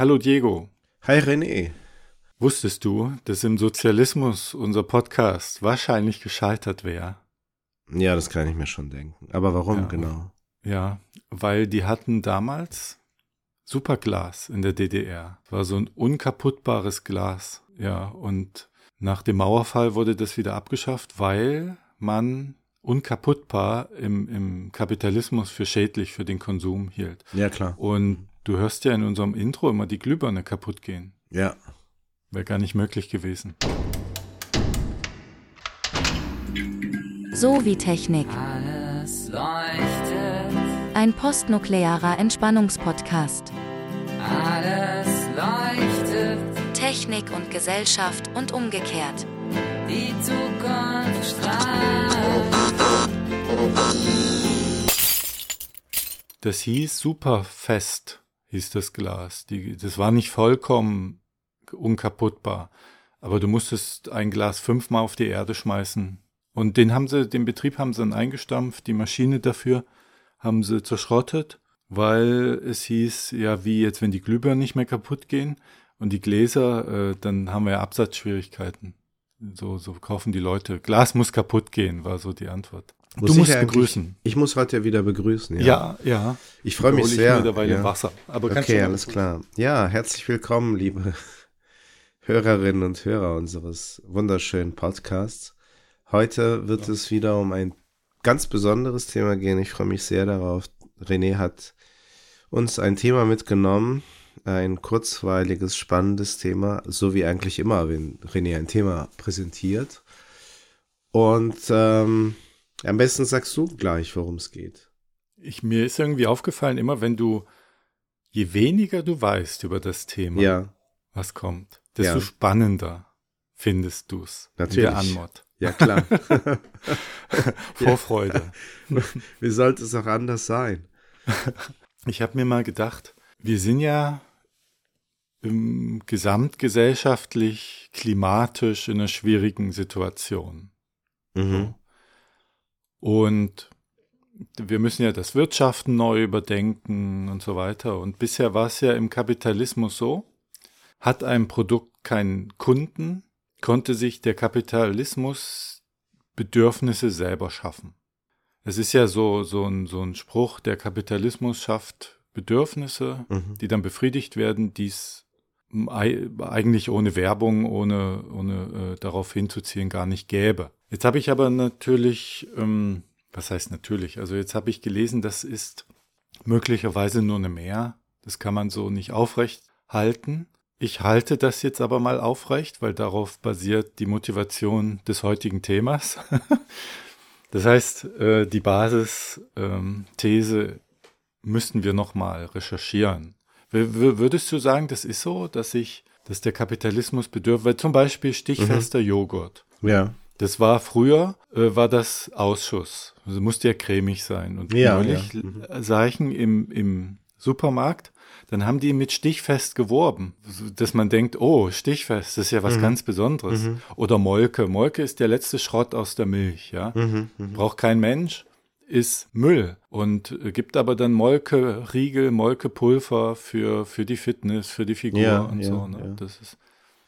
Hallo Diego. Hi René. Wusstest du, dass im Sozialismus unser Podcast wahrscheinlich gescheitert wäre? Ja, das kann ich mir schon denken. Aber warum Ja. genau? Ja, weil die hatten damals Superglas in der DDR. War so ein unkaputtbares Glas. Ja, und nach dem Mauerfall wurde das wieder abgeschafft, weil man unkaputtbar im, im Kapitalismus für schädlich für den Konsum hielt. Ja, klar. Und du hörst ja in unserem Intro immer die Glühbirne kaputt gehen. Ja. Wäre gar nicht möglich gewesen. So wie Technik. Alles leuchtet, Ein postnuklearer Entspannungspodcast. alles leuchtet, Technik und Gesellschaft und umgekehrt. die Zukunft strahlt. Das hieß Superfest, hieß das Glas. Die, das war nicht vollkommen unkaputtbar. Aber du musstest ein Glas fünfmal auf die Erde schmeißen. Und den haben sie, den Betrieb haben sie dann eingestampft, die Maschine dafür haben sie zerschrottet, weil es hieß, ja, wie jetzt, wenn die Glühbirnen nicht mehr kaputt gehen und die Gläser, äh, dann haben wir ja Absatzschwierigkeiten. So, so kaufen die Leute. Glas muss kaputt gehen, war so die Antwort. Muss du musst begrüßen. Ich muss heute wieder begrüßen. Ja. Ja, ja. Ich freue mich hole ich sehr. mittlerweile ja. Wasser. Aber Okay, alles klar. Ja, herzlich willkommen, liebe Hörerinnen und Hörer unseres wunderschönen Podcasts. Heute wird es wieder um ein ganz besonderes Thema gehen. Ich freue mich sehr darauf. René hat uns ein Thema mitgenommen, ein kurzweiliges, spannendes Thema, so wie eigentlich immer, wenn René ein Thema präsentiert. Und ähm, am besten sagst du gleich, worum es geht. Ich, mir ist irgendwie aufgefallen, immer wenn du, je weniger du weißt über das Thema, Ja, was kommt, desto Ja. spannender findest du es. Natürlich. Der Anmod. ja klar. Vorfreude. Wie sollte es auch anders sein? Ich habe mir mal gedacht, wir sind ja im gesamtgesellschaftlich, klimatisch in einer schwierigen Situation. Mhm. Und wir müssen ja das Wirtschaften neu überdenken und so weiter. Und bisher war es ja im Kapitalismus so, hat ein Produkt keinen Kunden, konnte sich der Kapitalismus Bedürfnisse selber schaffen. Es ist ja so, so, ein, so ein Spruch, der Kapitalismus schafft Bedürfnisse, Mhm. die dann befriedigt werden, dies ei- eigentlich ohne Werbung, ohne, ohne äh, darauf hinzuziehen, gar nicht gäbe. Jetzt habe ich aber natürlich, ähm, was heißt natürlich, also jetzt habe ich gelesen, das ist möglicherweise nur eine Mehr. Das kann man so nicht aufrecht halten. Ich halte das jetzt aber mal aufrecht, weil darauf basiert die Motivation des heutigen Themas. das heißt, äh, die Basisthese müssten wir nochmal recherchieren. W- Würdest du sagen, das ist so, dass sich, dass der Kapitalismus bedürft, weil zum Beispiel stichfester Joghurt. Ja. Das war früher, äh, war das Ausschuss. Also musste ja cremig sein. Und Ja, neulich ja. Mhm. äh, sah ich ihn im, im Supermarkt, dann haben die mit Stichfest geworben, dass man denkt, oh, Stichfest, das ist ja was Mhm. ganz Besonderes. Oder Molke. Molke ist der letzte Schrott aus der Milch, ja. Mhm. Braucht kein Mensch, ist Müll und äh, gibt aber dann Molke, Riegel, Molkepulver für, für die Fitness, für die Figur Ja, und so. Ne? Das ist,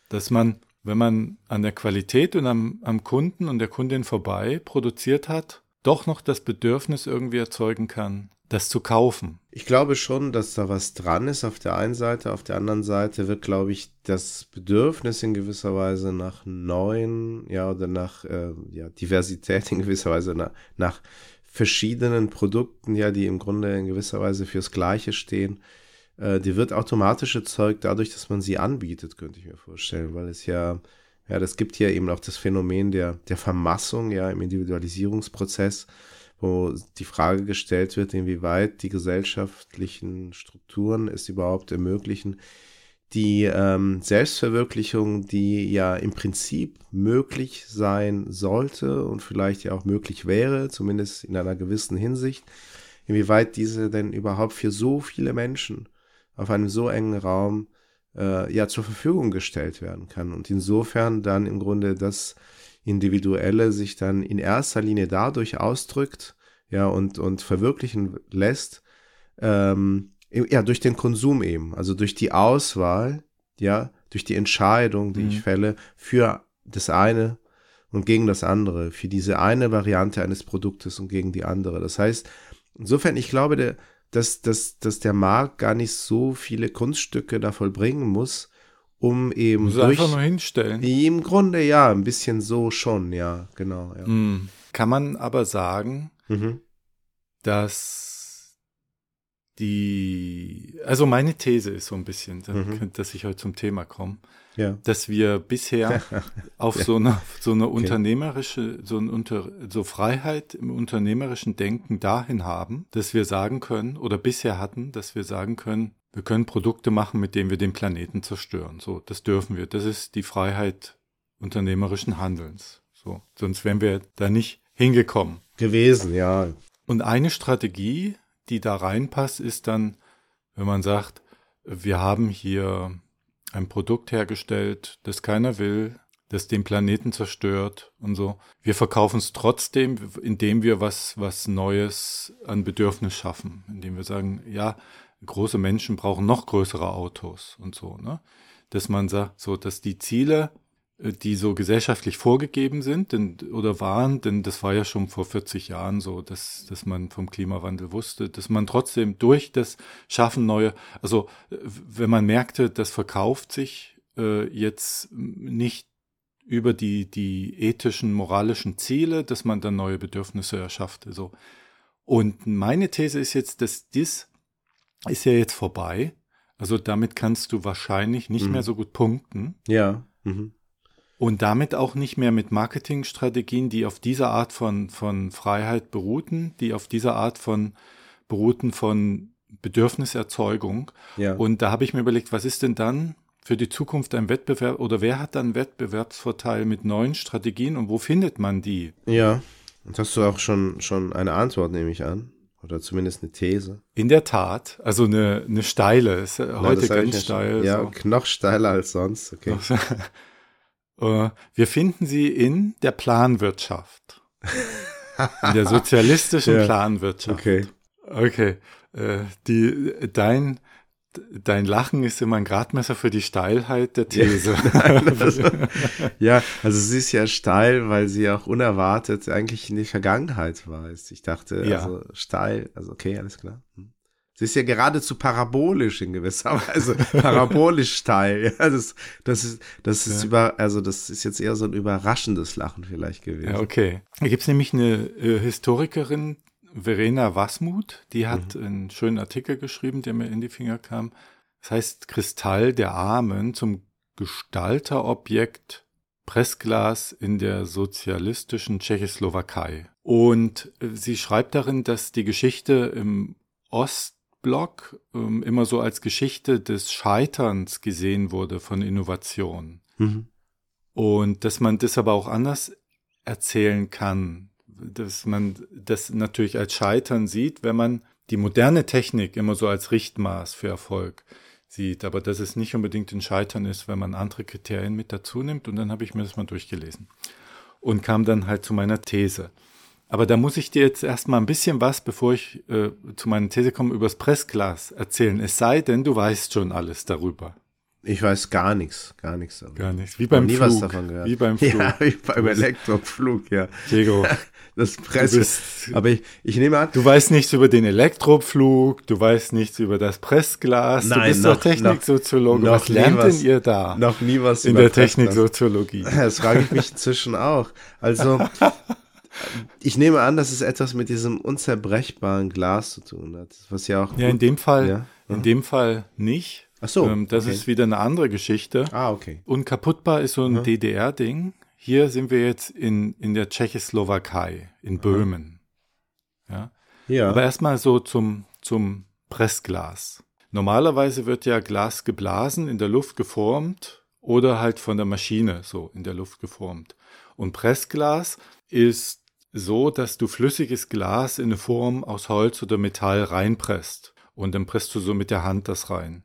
dass man, wenn man an der Qualität und am, am Kunden und der Kundin vorbei produziert hat, doch noch das Bedürfnis irgendwie erzeugen kann, das zu kaufen. Ich glaube schon, dass da was dran ist auf der einen Seite. Auf der anderen Seite wird, glaube ich, das Bedürfnis in gewisser Weise nach neuen, ja, oder nach äh, ja, Diversität in gewisser Weise, nach, nach verschiedenen Produkten, ja, die im Grunde in gewisser Weise fürs Gleiche stehen, äh, die wird automatisch erzeugt dadurch, dass man sie anbietet, könnte ich mir vorstellen, weil es ja, ja, das gibt ja eben auch das Phänomen der, der Vermassung, ja, im Individualisierungsprozess, wo die Frage gestellt wird, inwieweit die gesellschaftlichen Strukturen es überhaupt ermöglichen, die ähm, Selbstverwirklichung, die ja im Prinzip möglich sein sollte und vielleicht ja auch möglich wäre, zumindest in einer gewissen Hinsicht, inwieweit diese denn überhaupt für so viele Menschen auf einem so engen Raum äh, ja zur Verfügung gestellt werden kann und insofern dann im Grunde das Individuelle sich dann in erster Linie dadurch ausdrückt, ja, und, und verwirklichen lässt, ähm, Ja, durch den Konsum eben, also durch die Auswahl, ja, durch die Entscheidung, die Mhm. ich fälle für das eine und gegen das andere, für diese eine Variante eines Produktes und gegen die andere. Das heißt, insofern, ich glaube, der, dass, dass, dass der Markt gar nicht so viele Kunststücke da vollbringen muss, um eben Muss durch, einfach nur hinstellen. im Grunde ja, ein bisschen so schon, ja, genau. Ja. Mm. Kann man aber sagen, Mhm. dass die, also meine These ist so ein bisschen, da- Mhm. dass ich heute zum Thema komme, Ja. dass wir bisher auf so eine, so eine unternehmerische, so, ein unter, so Freiheit im unternehmerischen Denken dahin haben, dass wir sagen können, oder bisher hatten, dass wir sagen können, wir können Produkte machen, mit denen wir den Planeten zerstören. So, das dürfen wir. Das ist die Freiheit unternehmerischen Handelns. So, sonst wären wir da nicht hingekommen. Gewesen, ja. Und eine Strategie, die da reinpasst, ist dann, wenn man sagt, wir haben hier ein Produkt hergestellt, das keiner will, das den Planeten zerstört und so. Wir verkaufen es trotzdem, indem wir was, was Neues an Bedürfnis schaffen, indem wir sagen, ja, große Menschen brauchen noch größere Autos und so, ne? Dass man sagt, so, dass die Ziele, die so gesellschaftlich vorgegeben sind denn, oder waren, denn das war ja schon vor 40 Jahren so, dass, dass man vom Klimawandel wusste, dass man trotzdem durch das Schaffen neue, also wenn man merkte, das verkauft sich äh, jetzt nicht über die, die ethischen, moralischen Ziele, dass man dann neue Bedürfnisse erschafft. So. Und meine These ist jetzt, dass dies ist ja jetzt vorbei. Also damit kannst du wahrscheinlich nicht Mhm. mehr so gut punkten. Ja. Mhm. Und damit auch nicht mehr mit Marketingstrategien, die auf dieser Art von, von Freiheit beruhten, die auf dieser Art von beruhten von Bedürfniserzeugung. Ja. Und da habe ich mir überlegt, was ist denn dann für die Zukunft ein Wettbewerb oder wer hat dann Wettbewerbsvorteil mit neuen Strategien und wo findet man die? Ja. Und hast du auch schon, schon eine Antwort, nehme ich an? Oder zumindest eine These? In der Tat, also eine, eine steile, ist heute ich ganz steil. Ja, so. noch steiler als sonst. Okay. Äh, Wir finden sie in der Planwirtschaft. In der sozialistischen Ja. Planwirtschaft. Okay. Okay. Äh, Die, dein, dein Lachen ist immer ein Gradmesser für die Steilheit der These. Also, ja, also sie ist ja steil, weil sie auch unerwartet eigentlich in die Vergangenheit weist. Ich dachte, Ja. also steil, also okay, alles klar. Hm. Sie ist ja geradezu parabolisch in gewisser Weise. parabolisch steil. Ja, das, das ist, das ist Ja. über, also das ist jetzt eher so ein überraschendes Lachen vielleicht gewesen. Ja, okay. Da gibt es nämlich eine äh, Historikerin, Verena Wasmuth, die hat Mhm. einen schönen Artikel geschrieben, der mir in die Finger kam. Das heißt Kristall der Armen zum Gestalterobjekt Pressglas in der sozialistischen Tschechoslowakei. Und äh, sie schreibt darin, dass die Geschichte im Ostblock ähm, immer so als Geschichte des Scheiterns gesehen wurde von Innovation. Mhm. Und dass man das aber auch anders erzählen kann, dass man das natürlich als Scheitern sieht, wenn man die moderne Technik immer so als Richtmaß für Erfolg sieht, aber dass es nicht unbedingt ein Scheitern ist, wenn man andere Kriterien mit dazu nimmt. Und dann habe ich mir das mal durchgelesen und kam dann halt zu meiner These. Aber da muss ich dir jetzt erstmal ein bisschen was, bevor ich äh, zu meiner These komme, übers Pressglas erzählen. Es sei denn, du weißt schon alles darüber. Ich weiß gar nichts, gar nichts. darüber. Gar nichts. Wie beim nie Flug. was davon gehört. Wie beim Flug. Ja, wie beim Du bist- Elektroflug, ja. Diego, Das du, bist, Aber ich, ich nehme an, du weißt nichts über den Elektropflug, du weißt nichts über das Pressglas, du Nein, bist noch- doch Techniksoziologe. Was lernt was- denn ihr da noch nie was in über der. Techniksoziologie? Das frage ich mich inzwischen auch. Also, ich nehme an, dass es etwas mit diesem unzerbrechbaren Glas zu tun hat. Was ja auch. Ja, in dem Fall, Ja. in dem Fall nicht. Ach so, Ähm, das okay. ist wieder eine andere Geschichte. Ah, okay. Unkaputtbar ist so ein Mhm. DDR-Ding. Hier sind wir jetzt in, in der Tschechoslowakei, in Böhmen. Ja. Ja. Aber erstmal so zum, zum Pressglas. Normalerweise wird ja Glas geblasen, in der Luft geformt oder halt von der Maschine so in der Luft geformt. Und Pressglas ist so, dass du flüssiges Glas in eine Form aus Holz oder Metall reinpresst. Und dann presst du so mit der Hand das rein.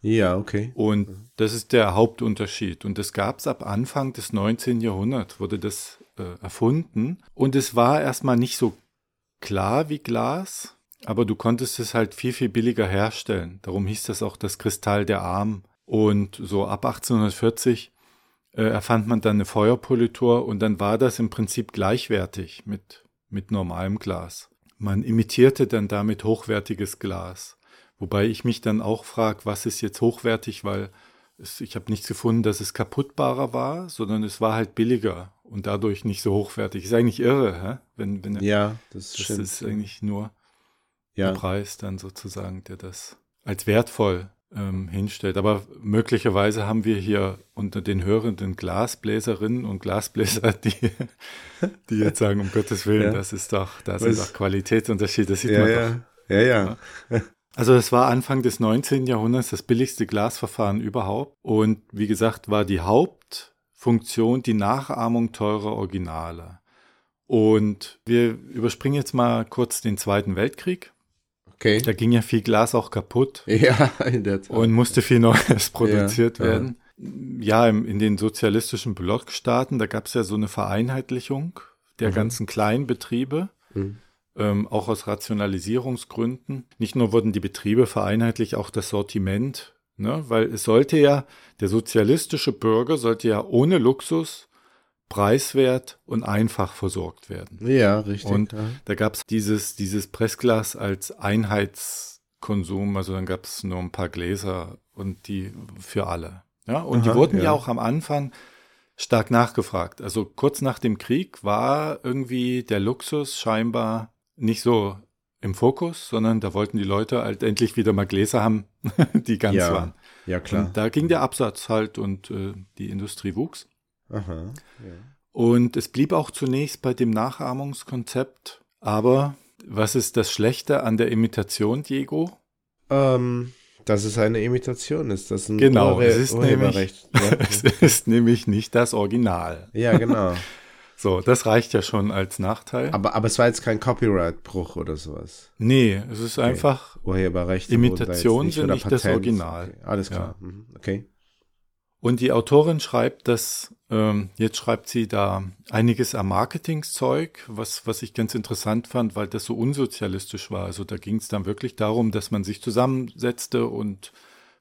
ja, okay. Und das ist der Hauptunterschied. Und das gab es ab Anfang des 19. Jahrhunderts, wurde das äh, erfunden. Und es war erstmal nicht so klar wie Glas. aber du konntest es halt viel, viel billiger herstellen. Darum hieß das auch das Kristall der Arm. Und so ab 1840 äh, erfand man dann eine Feuerpolitur und dann war das im Prinzip gleichwertig mit, mit normalem Glas. Man imitierte dann damit hochwertiges Glas. Wobei ich mich dann auch frage, was ist jetzt hochwertig, weil es, ich habe nichts gefunden, dass es kaputtbarer war, sondern es war halt billiger und dadurch nicht so hochwertig. Ist eigentlich irre, hä? Wenn, wenn, Ja, das, das ist eigentlich nur ja. der Preis dann sozusagen, der das als wertvoll ähm, hinstellt. Aber möglicherweise haben wir hier unter den hörenden Glasbläserinnen und Glasbläser, die, die jetzt sagen, um Gottes Willen, Ja. das ist doch, das ist doch Qualitätsunterschied, das sieht ja, man doch. ja, ja, ja, Also es war Anfang des 19. Jahrhunderts das billigste Glasverfahren überhaupt. Und wie gesagt, war die Hauptfunktion die Nachahmung teurer Originale. Und wir überspringen jetzt mal kurz den Zweiten Weltkrieg. Okay. Da ging ja viel Glas auch kaputt Ja, in der Tat. und musste viel Neues produziert ja. werden. Ja, im, in den sozialistischen Blockstaaten, da gab es ja so eine Vereinheitlichung der Mhm. ganzen kleinen Betriebe Mhm. ähm, auch aus Rationalisierungsgründen. Nicht nur wurden die Betriebe vereinheitlicht, auch das Sortiment, ne? weil es sollte ja, der sozialistische Bürger sollte ja ohne Luxus, preiswert und einfach versorgt werden. Ja, richtig. Und ja. da gab es dieses, dieses Pressglas als Einheitskonsum, also dann gab es nur ein paar Gläser und die für alle. Ja, und Aha, die wurden ja. ja. auch am Anfang stark nachgefragt. Also kurz nach dem Krieg war irgendwie der Luxus scheinbar nicht so im Fokus, sondern da wollten die Leute halt endlich wieder mal Gläser haben, die ganz ja, waren. ja, klar. Und da ging der Absatz halt und äh, die Industrie wuchs. Aha. Ja. Und es blieb auch zunächst bei dem Nachahmungskonzept. Aber was ist das Schlechte an der Imitation, Diego? Ähm, dass es eine Imitation ist. Das ist ein Genau, Urhe es ist Urheberrecht. Es ist nämlich nicht das Original. Ja. ja, genau. So, das reicht ja schon als Nachteil. Aber, aber es war jetzt kein Copyright-Bruch oder sowas. nee, es ist einfach, Urheberrechte. Imitationen jetzt sind nicht das Patent. Original. Okay, alles klar. Mhm. Okay. und die Autorin schreibt, dass, ähm, jetzt schreibt sie da einiges am Marketingzeug, was, was ich ganz interessant fand, weil das so unsozialistisch war. Also da ging es dann wirklich darum, dass man sich zusammensetzte und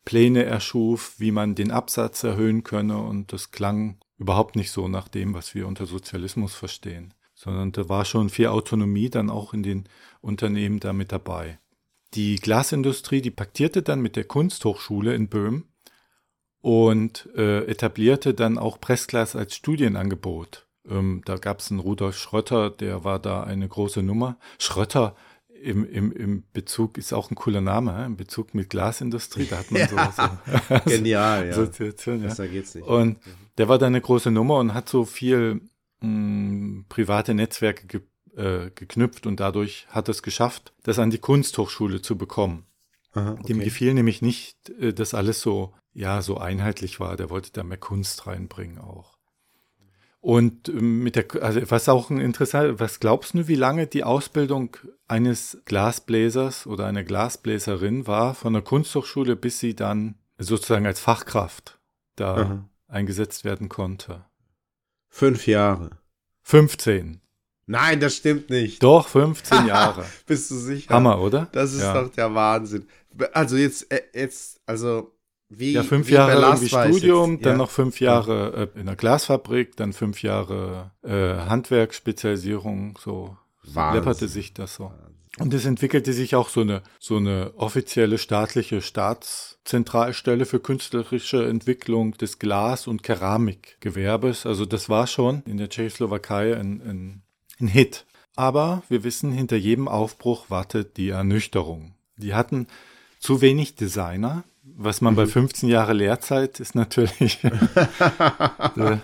Pläne erschuf, wie man den Absatz erhöhen könne und das klang überhaupt nicht so nach dem, was wir unter Sozialismus verstehen, sondern da war schon viel Autonomie dann auch in den Unternehmen da mit dabei. Die Glasindustrie, die paktierte dann mit der Kunsthochschule in Böhm und äh, etablierte dann auch Pressglas als Studienangebot. Ähm, da gab es einen Rudolf Schrötter, der war da eine große Nummer. Schrötter im, im, im Bezug ist auch ein cooler Name, hä? im Bezug mit Glasindustrie, da hat man so, so Genial, ja. Assoziation, ja. Besser geht's nicht. Und der war da eine große Nummer und hat so viel mh, private Netzwerke ge äh, geknüpft und dadurch hat es geschafft, das an die Kunsthochschule zu bekommen. Aha, Dem okay. gefiel nämlich nicht, äh, dass alles so, ja, so einheitlich war. Der wollte da mehr Kunst reinbringen auch. Und ähm, mit der, also was auch ein interessant, was glaubst du, wie lange die Ausbildung eines Glasbläsers oder einer Glasbläserin war von der Kunsthochschule, bis sie dann sozusagen als Fachkraft da Aha. eingesetzt werden konnte? Fünf Jahre. 15. Nein, das stimmt nicht. Doch, 15 Jahre. Bist du sicher? Hammer, oder? Das ist ja. doch der Wahnsinn. Also jetzt, äh, jetzt, also wie Ja, fünf wie Jahre irgendwie Studium, jetzt. dann ja. noch fünf Jahre äh, in der Glasfabrik, dann fünf Jahre äh, Handwerksspezialisierung, so Wahnsinn. läpperte sich das so. Und es entwickelte sich auch so eine, so eine offizielle staatliche Staatszentralstelle für künstlerische Entwicklung des Glas- und Keramikgewerbes. Also das war schon in der Tschechoslowakei ein, ein, ein Hit. Aber wir wissen, hinter jedem Aufbruch wartet die Ernüchterung. Die hatten zu wenig Designer. Was man bei 15 Jahre Lehrzeit ist natürlich, das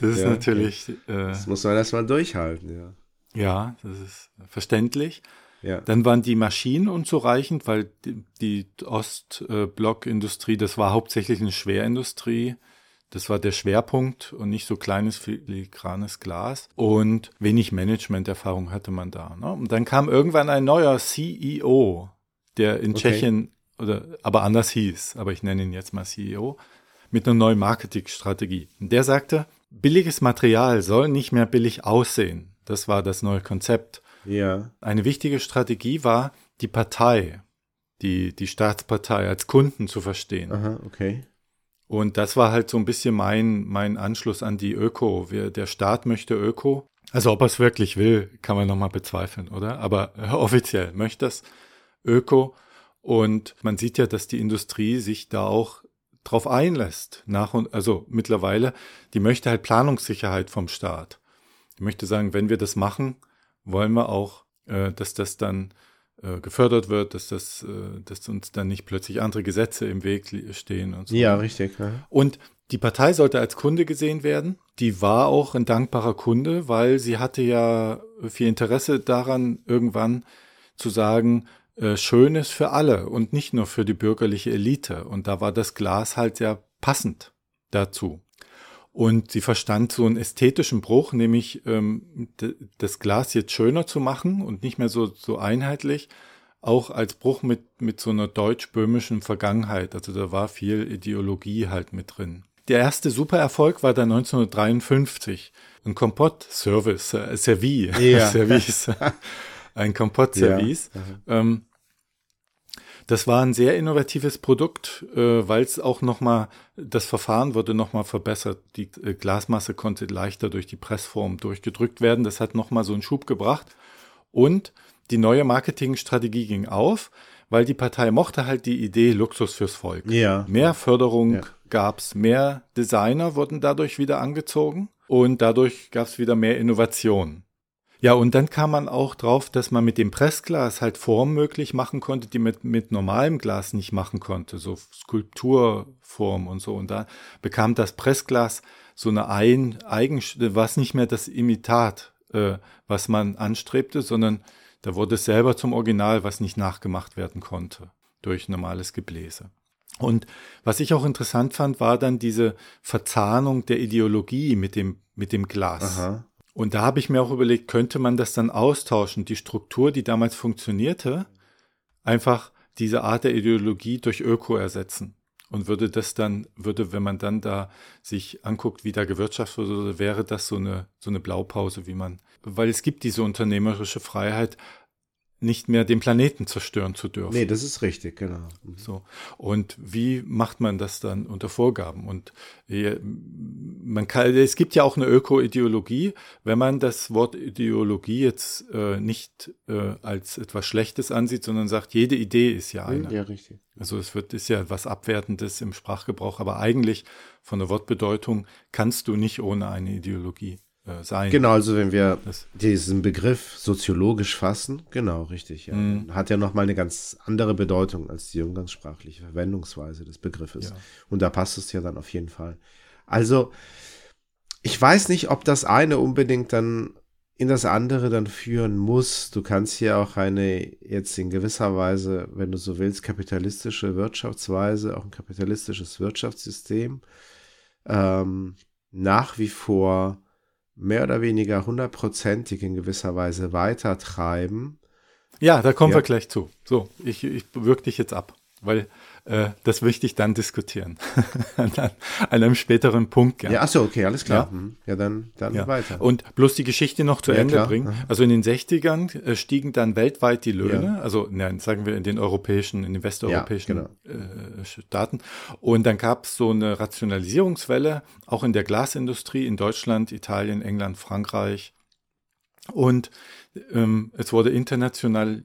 ist Ja, natürlich, äh, Das muss man erstmal durchhalten, ja. ja, das ist verständlich. Ja. Dann waren die Maschinen unzureichend, weil die, die Ostblockindustrie, das war hauptsächlich eine Schwerindustrie. Das war der Schwerpunkt und nicht so kleines filigranes Glas. Und wenig Managementerfahrung hatte man da. Ne? Und dann kam irgendwann ein neuer CEO, der in Okay. Tschechien oder aber anders hieß, aber ich nenne ihn jetzt mal CEO, mit einer neuen Marketingstrategie. Der sagte, billiges Material soll nicht mehr billig aussehen. Das war das neue Konzept. ja. Eine wichtige Strategie war, die Partei, die, die Staatspartei als Kunden zu verstehen. Aha, okay. Und das war halt so ein bisschen mein, mein Anschluss an die Öko. Wir, der Staat möchte Öko. Also ob er es wirklich will, kann man nochmal bezweifeln, oder? Aber offiziell möchte es Öko. Und man sieht ja, dass die Industrie sich da auch drauf einlässt. Nach und, also mittlerweile, die möchte halt Planungssicherheit vom Staat. Die möchte sagen, wenn wir das machen, wollen wir auch, äh, dass das dann äh, gefördert wird, dass das, äh, dass uns dann nicht plötzlich andere Gesetze im Weg stehen und so. Ja, richtig. Ja. Und die Partei sollte als Kunde gesehen werden. Die war auch ein dankbarer Kunde, weil sie hatte ja viel Interesse daran, irgendwann zu sagen, äh, Schönes für alle und nicht nur für die bürgerliche Elite. Und da war das Glas halt sehr passend dazu. Und sie verstand so einen ästhetischen Bruch, nämlich ähm, das Glas jetzt schöner zu machen und nicht mehr so, so einheitlich, auch als Bruch mit, mit so einer deutsch-böhmischen Vergangenheit. Also da war viel Ideologie halt mit drin. Der erste Supererfolg war dann 1953. Ein Kompott-Service, äh, Service, Ja. Service, ein Kompott-Service. Ja. Ähm, das war ein sehr innovatives Produkt, äh, weil es auch nochmal, das Verfahren wurde nochmal verbessert. Die äh, Glasmasse konnte leichter durch die Pressform durchgedrückt werden. Das hat nochmal so einen Schub gebracht. Und die neue Marketingstrategie ging auf, weil die Partei mochte halt die Idee Luxus fürs Volk. Ja. Mehr Förderung Ja. gab's, mehr Designer wurden dadurch wieder angezogen und dadurch gab's wieder mehr Innovation. Ja, und dann kam man auch drauf, dass man mit dem Pressglas halt Formen möglich machen konnte, die mit, mit normalem Glas nicht machen konnte, so Skulpturform und so. Und da bekam das Pressglas so eine ein, Eigen, was nicht mehr das Imitat, äh, was man anstrebte, sondern da wurde es selber zum Original, was nicht nachgemacht werden konnte durch normales Gebläse. Und was ich auch interessant fand, war dann diese Verzahnung der Ideologie mit dem, mit dem Glas. Aha. Und da habe ich mir auch überlegt, könnte man das dann austauschen, die Struktur, die damals funktionierte, einfach diese Art der Ideologie durch Öko ersetzen. Und würde das dann, würde, wenn man dann da sich anguckt, wie da gewirtschaftet wurde, wäre das so eine, so eine Blaupause, wie man, weil es gibt diese unternehmerische Freiheit, nicht mehr den Planeten zerstören zu dürfen. Nee, das ist richtig, genau. Mhm. So. Und wie macht man das dann unter Vorgaben? Und äh, man kann, es gibt ja auch eine Öko-Ideologie. Wenn man das Wort Ideologie jetzt äh, nicht äh, als etwas Schlechtes ansieht, sondern sagt, jede Idee ist ja eine. Ja, richtig. Also es wird, ist ja was Abwertendes im Sprachgebrauch, aber eigentlich von der Wortbedeutung kannst du nicht ohne eine Ideologie äh, sein. Genau, also wenn wir Das- diesen Begriff soziologisch fassen, genau, richtig, ja. Mhm. Hat ja nochmal eine ganz andere Bedeutung als die umgangssprachliche Verwendungsweise des Begriffes. Ja. Und da passt es ja dann auf jeden Fall. Also, ich weiß nicht, ob das eine unbedingt dann in das andere dann führen muss. Du kannst ja auch eine jetzt in gewisser Weise, wenn du so willst, kapitalistische Wirtschaftsweise, auch ein kapitalistisches Wirtschaftssystem ähm, nach wie vor mehr oder weniger hundertprozentig in gewisser Weise weitertreiben. Ja, da kommen Ja. wir gleich zu. So, ich, ich wirke dich jetzt ab, weil äh, das möchte ich dann diskutieren. an, einem späteren Punkt Ja, gerne. ach so, okay, alles klar. Ja. Mhm. Ja, dann, dann Ja. weiter. Und bloß die Geschichte noch zu Ja, Ende klar. bringen. Aha. Also in den 60ern äh, stiegen dann weltweit die Löhne, Ja. also nein, sagen wir in den europäischen, in den westeuropäischen Ja, äh, Staaten. Und dann gab es so eine Rationalisierungswelle, auch in der Glasindustrie in Deutschland, Italien, England, Frankreich. Und ähm, es wurde international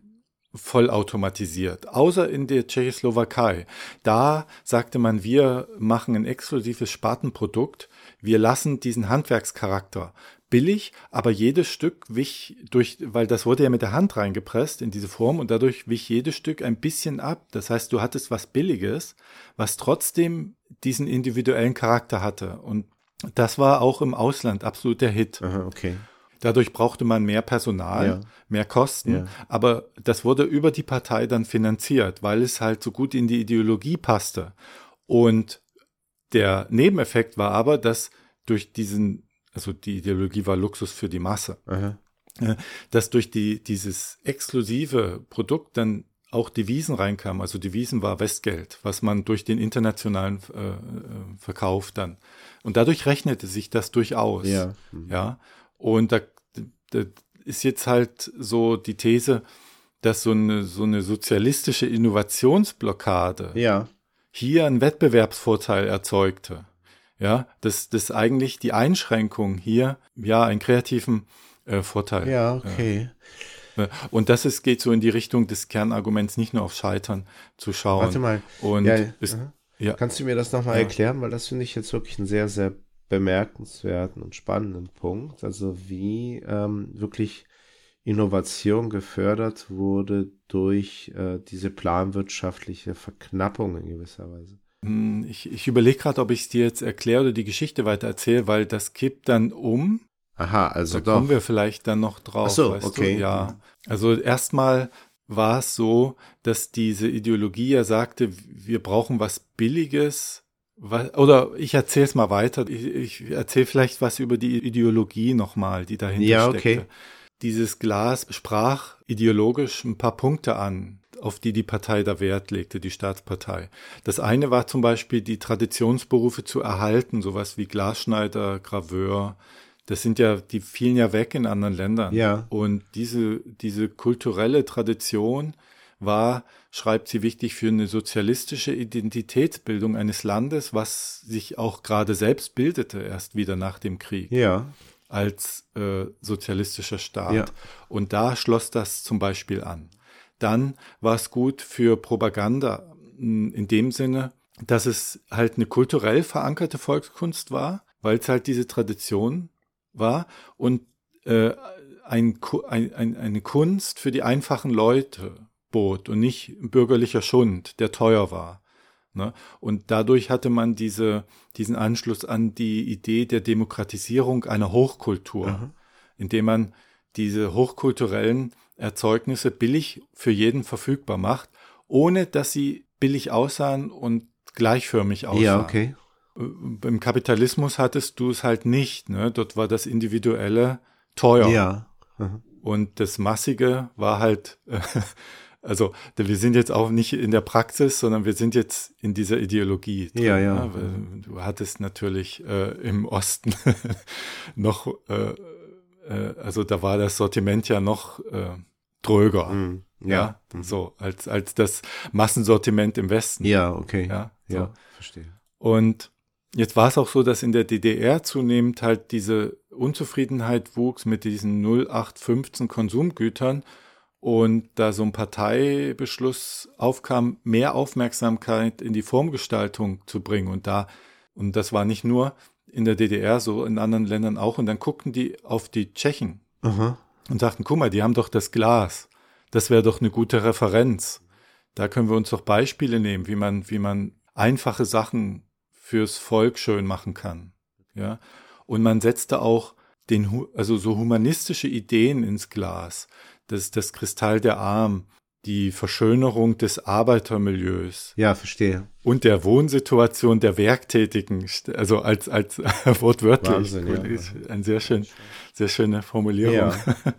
vollautomatisiert, außer in der Tschechoslowakei. Da sagte man, wir machen ein exklusives Spartenprodukt, wir lassen diesen Handwerkscharakter billig, aber jedes Stück wich durch, weil das wurde ja mit der Hand reingepresst in diese Form und dadurch wich jedes Stück ein bisschen ab. Das heißt, du hattest was Billiges, was trotzdem diesen individuellen Charakter hatte. Und das war auch im Ausland absolut der Hit. Aha, okay. Dadurch brauchte man mehr Personal, Ja. mehr Kosten, Ja. aber das wurde über die Partei dann finanziert, weil es halt so gut in die Ideologie passte. Und der Nebeneffekt war aber, dass durch diesen, also die Ideologie war Luxus für die Masse, Aha. dass durch die, dieses exklusive Produkt dann auch Devisen reinkamen. Also Devisen war Westgeld, was man durch den internationalen äh, äh, Verkauf dann. Und dadurch rechnete sich das durchaus. Ja. Mhm. Ja, und da ist jetzt halt so die These, dass so eine, so eine sozialistische Innovationsblockade Ja. hier einen Wettbewerbsvorteil erzeugte. Ja, dass, dass eigentlich die Einschränkung hier ja einen kreativen äh, Vorteil. Ja, okay. Äh, Und das ist, geht so in die Richtung des Kernarguments, nicht nur auf Scheitern zu schauen. Warte mal. Und ja, ist, ja, Kannst du mir das nochmal Ja. erklären? Weil das finde ich jetzt wirklich einen sehr, sehr bemerkenswerten und spannenden Punkt. Also wie ähm, wirklich Innovation gefördert wurde durch äh, diese planwirtschaftliche Verknappung in gewisser Weise. Hm, ich, ich überlege gerade, ob ich es dir jetzt erkläre oder die Geschichte weiter erzähle, weil das kippt dann um. Aha, also da doch. kommen wir vielleicht dann noch drauf. Ach so, okay. Du? Ja. Also erstmal war es so, dass diese Ideologie ja sagte, wir brauchen was Billiges. Was, oder ich erzähle es mal weiter. Ich, ich erzähle vielleicht was über die Ideologie nochmal, die dahinter Ja, steckte. okay. Dieses Glas sprach ideologisch ein paar Punkte an, auf die die Partei da Wert legte, die Staatspartei. Das eine war zum Beispiel die Traditionsberufe zu erhalten, sowas wie Glasschneider, Graveur. Das sind ja, die fielen ja weg in anderen Ländern. Ja. Und diese, diese kulturelle Tradition war, schreibt sie, wichtig für eine sozialistische Identitätsbildung eines Landes, was sich auch gerade selbst bildete, erst wieder nach dem Krieg Ja, als äh, sozialistischer Staat. Ja. Und da schloss das zum Beispiel an. Dann war es gut für Propaganda mh, in dem Sinne, dass es halt eine kulturell verankerte Volkskunst war, weil es halt diese Tradition war und äh, ein, ein, eine Kunst für die einfachen Leute bot und nicht bürgerlicher Schund, der teuer war. Ne? Und dadurch hatte man diese, diesen Anschluss an die Idee der Demokratisierung einer Hochkultur, Aha. indem man diese hochkulturellen Erzeugnisse billig für jeden verfügbar macht, ohne dass sie billig aussahen und gleichförmig aussahen. ja, okay. Äh, Im Kapitalismus hattest du es halt nicht. Ne? Dort war das Individuelle teuer. Ja. Aha. Und das Massige war halt, also wir sind jetzt auch nicht in der Praxis, sondern wir sind jetzt in dieser Ideologie. Drin, Ja, ja. ne? Du hattest natürlich äh, im Osten noch, äh, äh, also da war das Sortiment ja noch äh, dröger. Mhm. Ja, Ja. Mhm. so als, als das Massensortiment im Westen. Ja, okay. Ja, so. ja verstehe. Und jetzt war es auch so, dass in der DDR zunehmend halt diese Unzufriedenheit wuchs mit diesen 0815 Konsumgütern und da so ein Parteibeschluss aufkam, mehr Aufmerksamkeit in die Formgestaltung zu bringen. Und da, und das war nicht nur in der DDR so, in anderen Ländern auch. Und dann guckten die auf die Tschechen Aha. und sagten, guck mal, die haben doch das Glas. Das wäre doch eine gute Referenz. Da können wir uns doch Beispiele nehmen, wie man, wie man einfache Sachen fürs Volk schön machen kann. Ja. Und man setzte auch den, also so humanistische Ideen ins Glas. Das, das Kristall der Arm, die Verschönerung des Arbeitermilieus Ja, verstehe. und der Wohnsituation der Werktätigen, also als, als wortwörtlich. Wahnsinn, ja. Eine sehr schön, sehr schöne Formulierung. Ja.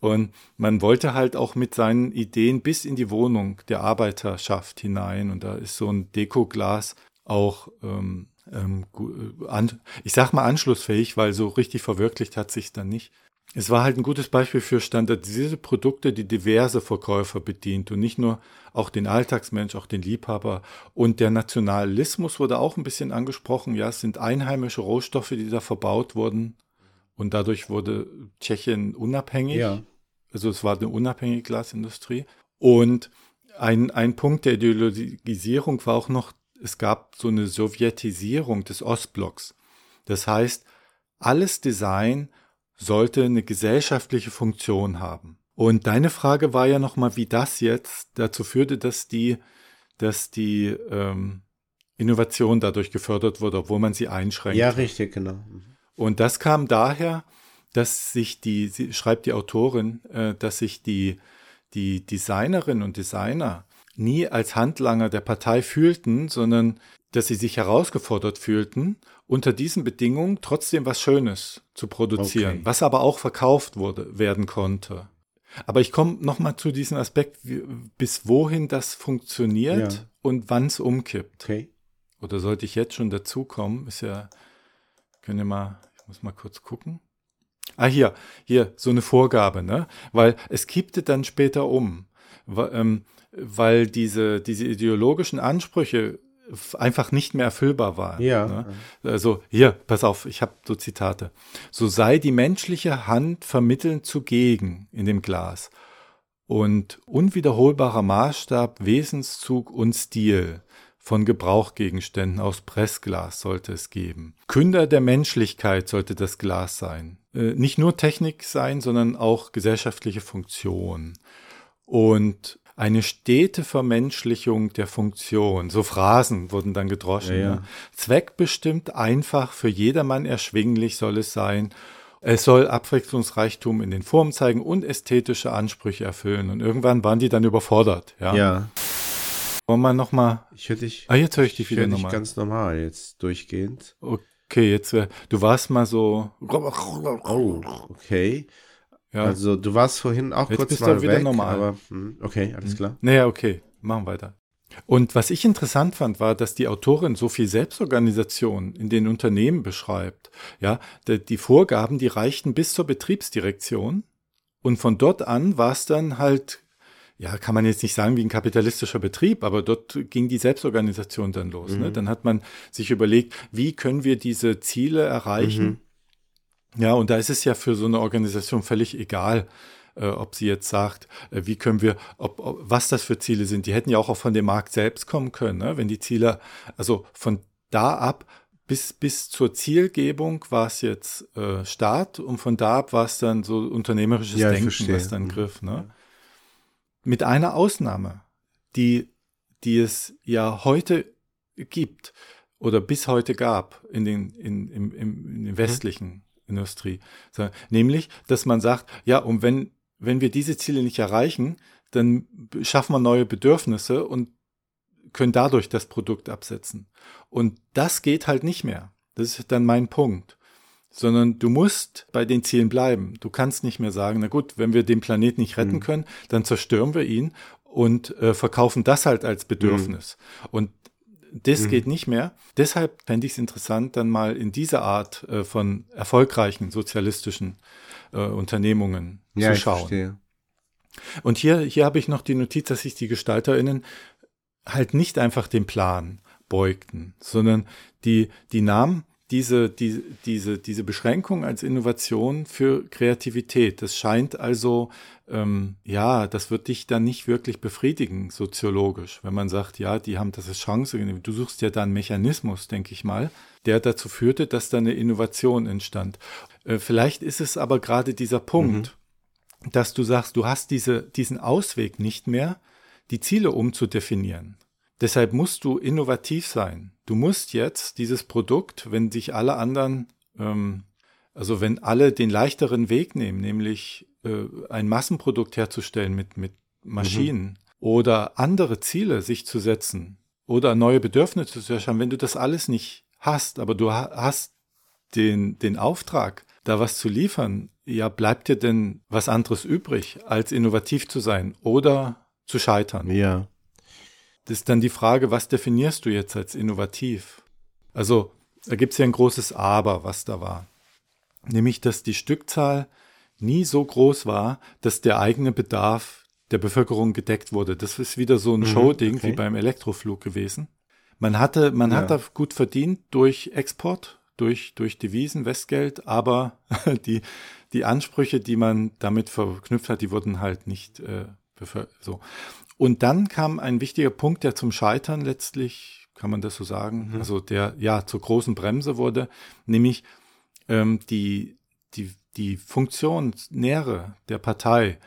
Und man wollte halt auch mit seinen Ideen bis in die Wohnung der Arbeiterschaft hinein. Und da ist so ein Dekoglas auch, ähm, ähm, äh, ich sag mal anschlussfähig, weil so richtig verwirklicht hat sich dann nicht. Es war halt ein gutes Beispiel für standardisierte Produkte, die diverse Verkäufer bedient und nicht nur auch den Alltagsmensch, auch den Liebhaber. Und der Nationalismus wurde auch ein bisschen angesprochen. Ja, es sind einheimische Rohstoffe, die da verbaut wurden. Und dadurch wurde Tschechien unabhängig. Ja. Also es war eine unabhängige Glasindustrie. Und ein, ein Punkt der Ideologisierung war auch noch, es gab so eine Sowjetisierung des Ostblocks. Das heißt, alles Design sollte eine gesellschaftliche Funktion haben. Und deine Frage war ja nochmal, wie das jetzt dazu führte, dass die, dass die ähm, Innovation dadurch gefördert wurde, obwohl man sie einschränkt. Ja, richtig, genau. Mhm. Und das kam daher, dass sich die, sie schreibt die Autorin, äh, dass sich die, die Designerinnen und Designer nie als Handlanger der Partei fühlten, sondern dass sie sich herausgefordert fühlten, unter diesen Bedingungen trotzdem was Schönes zu produzieren, Okay. was aber auch verkauft wurde, werden konnte. Aber ich komme nochmal zu diesem Aspekt, wie, bis wohin das funktioniert Ja. und wann es umkippt. Okay. Oder sollte ich jetzt schon dazukommen? Ist ja, können wir mal, ich muss mal kurz gucken. Ah, hier, hier, so eine Vorgabe, ne? Weil es kippte dann später um, weil, ähm, weil diese, diese ideologischen Ansprüche einfach nicht mehr erfüllbar waren. Ja. Ne? Also hier, pass auf, ich habe so Zitate. So sei die menschliche Hand vermittelnd zugegen in dem Glas und unwiederholbarer Maßstab, Wesenszug und Stil von Gebrauchgegenständen aus Pressglas sollte es geben. Künder der Menschlichkeit sollte das Glas sein. Äh, nicht nur Technik sein, sondern auch gesellschaftliche Funktion. Und eine stete Vermenschlichung der Funktion. So Phrasen wurden dann gedroschen. Ja, ja. Ne? Zweckbestimmt einfach für jedermann erschwinglich soll es sein. Es soll Abwechslungsreichtum in den Formen zeigen und ästhetische Ansprüche erfüllen. Und irgendwann waren die dann überfordert. Ja. Ja, Wollen wir nochmal. ich höre dich, Ah, jetzt höre ich dich ich wieder nochmal. ganz normal jetzt durchgehend. Okay, jetzt, äh, du warst mal so. Okay. Ja. Also du warst vorhin auch Jetzt kurz bist du mal wieder weg, normal. aber hm, okay, alles klar. Naja, okay, machen weiter. Und was ich interessant fand, war, dass die Autorin so viel Selbstorganisation in den Unternehmen beschreibt. Ja, die, Vorgaben, die reichten bis zur Betriebsdirektion. Und von dort an war es dann halt, ja, kann man jetzt nicht sagen wie ein kapitalistischer Betrieb, aber dort ging die Selbstorganisation dann los. Ne? Dann hat man sich überlegt, wie können wir diese Ziele erreichen? Ja, und da ist es ja für so eine Organisation völlig egal, äh, ob sie jetzt sagt, äh, wie können wir, ob, ob, was das für Ziele sind. Die hätten ja auch von dem Markt selbst kommen können, ne? wenn die Ziele, also von da ab bis, bis zur Zielgebung war es jetzt äh, Start und von da ab war es dann so unternehmerisches Ja, Denken, was dann Mhm. griff. Ne? Mit einer Ausnahme, die, die es ja heute gibt oder bis heute gab in den, in, im, im, in den westlichen Industrie. Nämlich, dass man sagt, ja, und wenn, wenn wir diese Ziele nicht erreichen, dann schaffen wir neue Bedürfnisse und können dadurch das Produkt absetzen. Und das geht halt nicht mehr. Das ist dann mein Punkt. Sondern du musst bei den Zielen bleiben. Du kannst nicht mehr sagen, na gut, wenn wir den Planeten nicht retten Mhm. können, dann zerstören wir ihn und äh, verkaufen das halt als Bedürfnis. Und das Mhm. geht nicht mehr. Deshalb fände ich es interessant, dann mal in diese Art äh, von erfolgreichen sozialistischen äh, Unternehmungen Ja, zu ich schauen. verstehe. Und hier, hier habe ich noch die Notiz, dass sich die GestalterInnen halt nicht einfach dem Plan beugten, sondern die, die nahmen diese, die, diese, diese Beschränkung als Innovation für Kreativität. Das scheint also, ähm, ja, das wird dich dann nicht wirklich befriedigen, soziologisch, wenn man sagt, ja, die haben das als Chance genommen. Du suchst ja da einen Mechanismus, denke ich mal, der dazu führte, dass da eine Innovation entstand. Äh, vielleicht ist es aber gerade dieser Punkt, dass du sagst, du hast diese, diesen Ausweg nicht mehr, die Ziele umzudefinieren. Deshalb musst du innovativ sein. Du musst jetzt dieses Produkt, wenn sich alle anderen, ähm, also wenn alle den leichteren Weg nehmen, nämlich äh, ein Massenprodukt herzustellen mit, mit Maschinen oder andere Ziele sich zu setzen oder neue Bedürfnisse zu erschaffen, wenn du das alles nicht hast, aber du ha hast den, den Auftrag, da was zu liefern, ja, bleibt dir denn was anderes übrig, als innovativ zu sein oder zu scheitern? Ja. Das ist dann die Frage, was definierst du jetzt als innovativ? Also, da gibt es ja ein großes Aber, was da war. Nämlich, dass die Stückzahl nie so groß war, dass der eigene Bedarf der Bevölkerung gedeckt wurde. Das ist wieder so ein Showding okay. wie beim Elektroflug gewesen. Man hatte, man hat Ja. da gut verdient durch Export, durch, durch Devisen, Westgeld, aber die, die Ansprüche, die man damit verknüpft hat, die wurden halt nicht äh, so. Und dann kam ein wichtiger Punkt, der zum Scheitern letztlich, kann man das so sagen, also der ja zur großen Bremse wurde, nämlich ähm, die, die, die Funktionäre der Partei,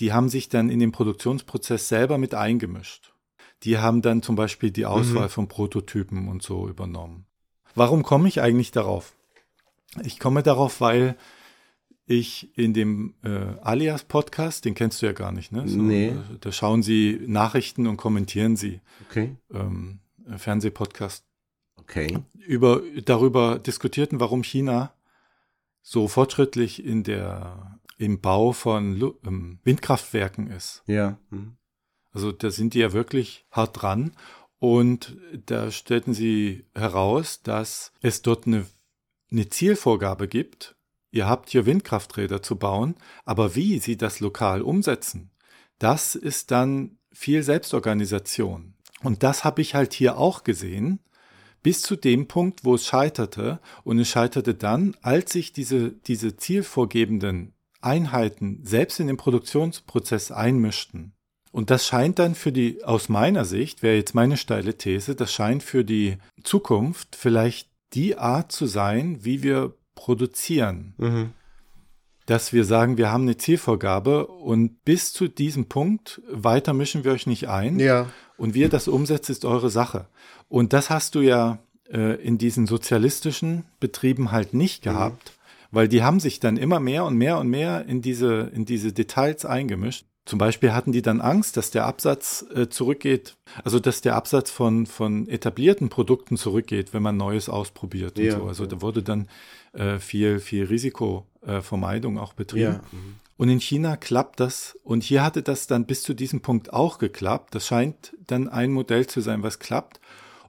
die haben sich dann in den Produktionsprozess selber mit eingemischt. Die haben dann zum Beispiel die Auswahl von Prototypen und so übernommen. Warum komme ich eigentlich darauf? Ich komme darauf, weil ich in dem äh, Alias-Podcast, den kennst du ja gar nicht, ne? Nee. äh, Da schauen sie Nachrichten und kommentieren sie. Okay. Ähm, äh, Fernsehpodcast Okay. über, darüber diskutierten, warum China so fortschrittlich in der, im Bau von Lu ähm, Windkraftwerken ist. Ja. Hm. Also da sind die ja wirklich hart dran. Und da stellten sie heraus, dass es dort eine, eine Zielvorgabe gibt, ihr habt hier Windkrafträder zu bauen, aber wie sie das lokal umsetzen, das ist dann viel Selbstorganisation. Und das habe ich halt hier auch gesehen, bis zu dem Punkt, wo es scheiterte. Und es scheiterte dann, als sich diese, diese zielvorgebenden Einheiten selbst in den Produktionsprozess einmischten. Und das scheint dann für die, aus meiner Sicht, wäre jetzt meine steile These, das scheint für die Zukunft vielleicht die Art zu sein, wie wir produzieren. Mhm. Dass wir sagen, wir haben eine Zielvorgabe und bis zu diesem Punkt weiter mischen wir euch nicht ein. Ja. Und wie ihr das umsetzt, ist eure Sache. Und das hast du ja äh, in diesen sozialistischen Betrieben halt nicht gehabt, weil die haben sich dann immer mehr und mehr und mehr in diese, in diese Details eingemischt. Zum Beispiel hatten die dann Angst, dass der Absatz äh, zurückgeht, also dass der Absatz von, von etablierten Produkten zurückgeht, wenn man Neues ausprobiert und Ja, so. Also ja. da wurde dann äh, viel, viel Risikovermeidung auch betrieben. Ja. Mhm. Und in China klappt das. Und hier hatte das dann bis zu diesem Punkt auch geklappt. Das scheint dann ein Modell zu sein, was klappt.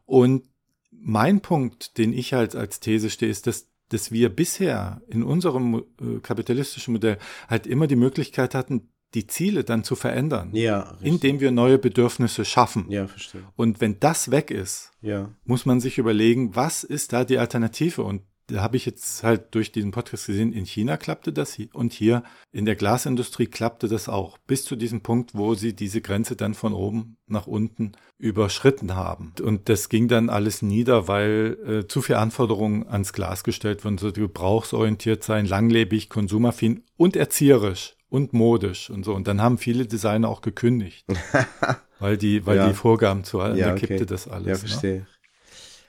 Und mein Punkt, den ich halt als These stehe, ist, dass, dass wir bisher in unserem äh, kapitalistischen Modell halt immer die Möglichkeit hatten, die Ziele dann zu verändern, Ja, indem wir neue Bedürfnisse schaffen. Ja, verstehe. Und wenn das weg ist, Ja. muss man sich überlegen, was ist da die Alternative? Und da habe ich jetzt halt durch diesen Podcast gesehen, in China klappte das und hier in der Glasindustrie klappte das auch, bis zu diesem Punkt, wo sie diese Grenze dann von oben nach unten überschritten haben. Und das ging dann alles nieder, weil äh, zu viele Anforderungen ans Glas gestellt wurden, so gebrauchsorientiert sein, langlebig, konsumaffin und erzieherisch und modisch und so. Und dann haben viele Designer auch gekündigt, weil die, weil Ja. die Vorgaben zu halten, Ja, da okay. kippte das alles. Ja, ne? verstehe.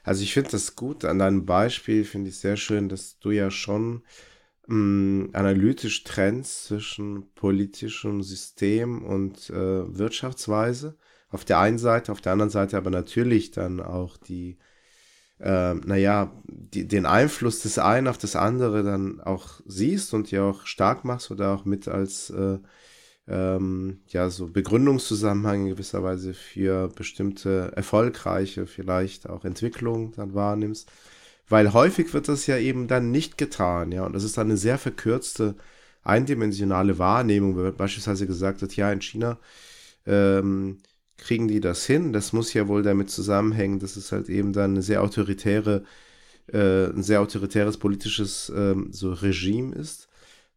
Also ich finde das gut. An deinem Beispiel finde ich sehr schön, dass du ja schon mh, analytisch trennst zwischen politischem System und äh, Wirtschaftsweise. Auf der einen Seite, auf der anderen Seite aber natürlich dann auch die, äh, naja, die, den Einfluss des einen auf das andere dann auch siehst und ja auch stark machst oder auch mit als äh, ähm, ja, so Begründungszusammenhang in gewisser Weise für bestimmte erfolgreiche, vielleicht auch Entwicklungen dann wahrnimmst. Weil häufig wird das ja eben dann nicht getan, ja, und das ist dann eine sehr verkürzte, eindimensionale Wahrnehmung, wo beispielsweise gesagt wird, ja, in China ähm, kriegen die das hin. Das muss ja wohl damit zusammenhängen, dass es halt eben dann eine sehr autoritäre, äh, ein sehr autoritäres politisches ähm, so Regime ist.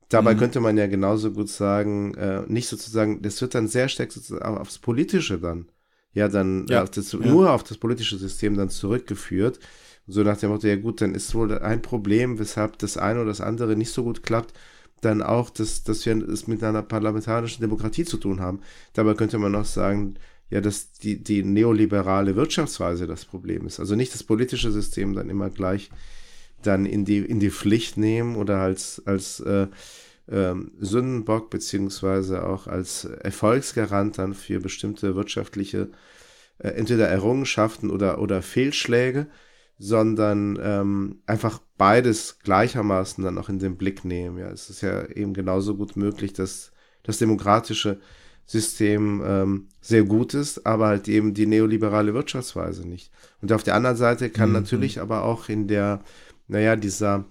Dabei Mhm. könnte man ja genauso gut sagen, äh, nicht sozusagen, das wird dann sehr stark aufs Politische dann, ja, dann Ja, auf das, ja. nur auf das politische System dann zurückgeführt. So nach dem Motto, ja gut, dann ist wohl ein Problem, weshalb das eine oder das andere nicht so gut klappt, dann auch, dass, dass wir es mit einer parlamentarischen Demokratie zu tun haben. Dabei könnte man auch sagen, ja, dass die, die neoliberale Wirtschaftsweise das Problem ist. Also nicht das politische System dann immer gleich dann in die, in die Pflicht nehmen oder als, als äh, ähm, Sündenbock beziehungsweise auch als Erfolgsgarant dann für bestimmte wirtschaftliche äh, entweder Errungenschaften oder, oder Fehlschläge, sondern ähm, einfach beides gleichermaßen dann auch in den Blick nehmen. Ja, es ist ja eben genauso gut möglich, dass das demokratische System ähm, sehr gut ist, aber halt eben die neoliberale Wirtschaftsweise nicht. Und auf der anderen Seite kann Mhm. natürlich aber auch in der, naja, dieser,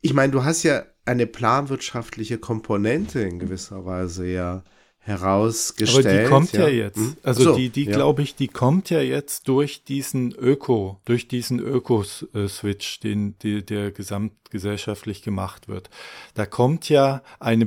ich meine, du hast ja eine planwirtschaftliche Komponente in gewisser Weise ja herausgestellt. Aber die kommt ja, jetzt. Hm? Also So, die, die ja. glaube ich, die kommt ja jetzt durch diesen Öko, durch diesen Öko-Switch, den die, der gesamtgesellschaftlich gemacht wird. Da kommt ja eine